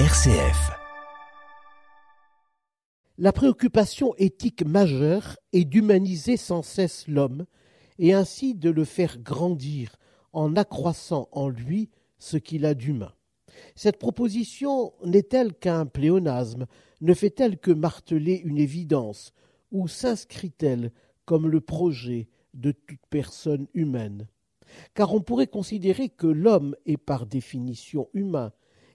RCF. La préoccupation éthique majeure est d'humaniser sans cesse l'homme et ainsi de le faire grandir en accroissant en lui ce qu'il a d'humain. Cette proposition n'est-elle qu'un pléonasme, ne fait-elle que marteler une évidence, ou s'inscrit-elle comme le projet de toute personne humaine? Car on pourrait considérer que l'homme est par définition humain,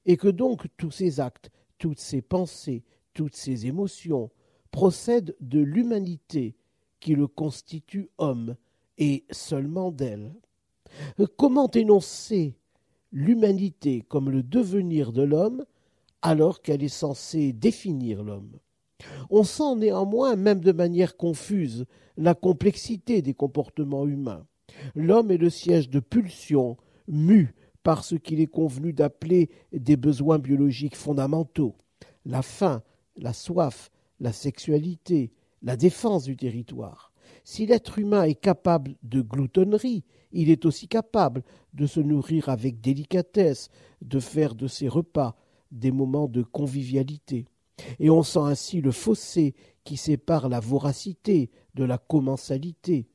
et que donc tous ses actes, toutes ses pensées, toutes ses émotions procèdent de l'humanité qui le constitue homme, et seulement d'elle. Comment énoncer l'humanité comme le devenir de l'homme alors qu'elle est censée définir l'homme? On sent néanmoins, même de manière confuse, la complexité des comportements humains. L'homme est le siège de pulsions, mu par ce qu'il est convenu d'appeler des besoins biologiques fondamentaux la faim, la soif, la sexualité, la défense du territoire. Si l'être humain est capable de gloutonnerie, il est aussi capable de se nourrir avec délicatesse, de faire de ses repas des moments de convivialité. Et on sent ainsi le fossé qui sépare la voracité de la commensalité,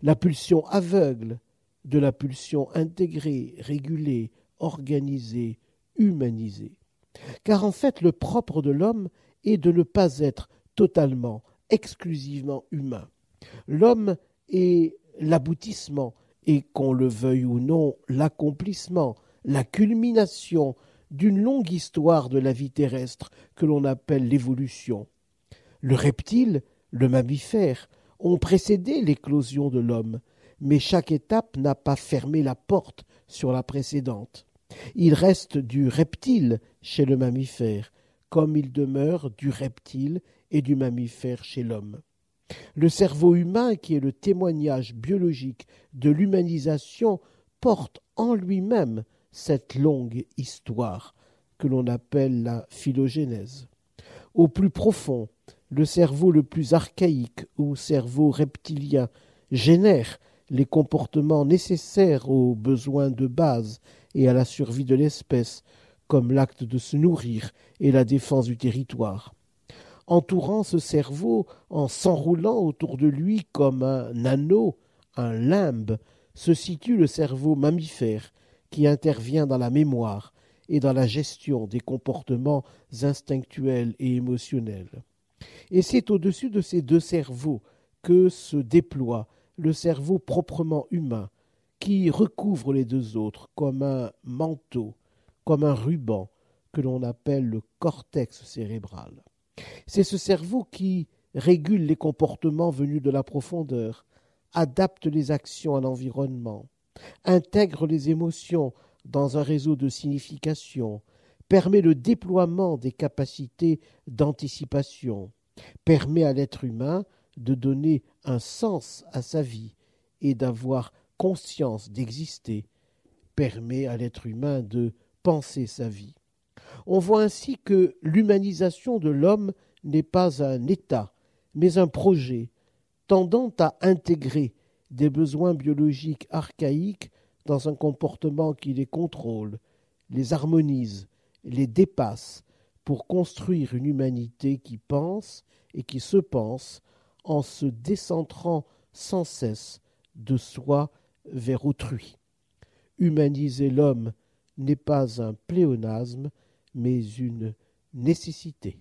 la pulsion aveugle de la pulsion intégrée, régulée, organisée, humanisée. Car en fait le propre de l'homme est de ne pas être totalement, exclusivement humain. L'homme est l'aboutissement, et qu'on le veuille ou non, l'accomplissement, la culmination d'une longue histoire de la vie terrestre que l'on appelle l'évolution. Le reptile, le mammifère, ont précédé l'éclosion de l'homme, mais chaque étape n'a pas fermé la porte sur la précédente. Il reste du reptile chez le mammifère, comme il demeure du reptile et du mammifère chez l'homme. Le cerveau humain, qui est le témoignage biologique de l'humanisation, porte en lui-même cette longue histoire que l'on appelle la phylogénèse. Au plus profond, le cerveau le plus archaïque ou cerveau reptilien génère les comportements nécessaires aux besoins de base et à la survie de l'espèce, comme l'acte de se nourrir et la défense du territoire entourant ce cerveau, en s'enroulant autour de lui comme un anneau, un limbe, se situe le cerveau mammifère, qui intervient dans la mémoire et dans la gestion des comportements instinctuels et émotionnels. Et c'est au-dessus de ces deux cerveaux que se déploie le cerveau proprement humain, qui recouvre les deux autres comme un manteau, comme un ruban que l'on appelle le cortex cérébral. C'est ce cerveau qui régule les comportements venus de la profondeur, adapte les actions à l'environnement, intègre les émotions dans un réseau de signification, permet le déploiement des capacités d'anticipation, permet à l'être humain de donner un sens à sa vie et d'avoir conscience d'exister, permet à l'être humain de penser sa vie. On voit ainsi que l'humanisation de l'homme n'est pas un état, mais un projet tendant à intégrer des besoins biologiques archaïques dans un comportement qui les contrôle, les harmonise, les dépasse, pour construire une humanité qui pense et qui se pense en se décentrant sans cesse de soi vers autrui. Humaniser l'homme n'est pas un pléonasme, mais une nécessité.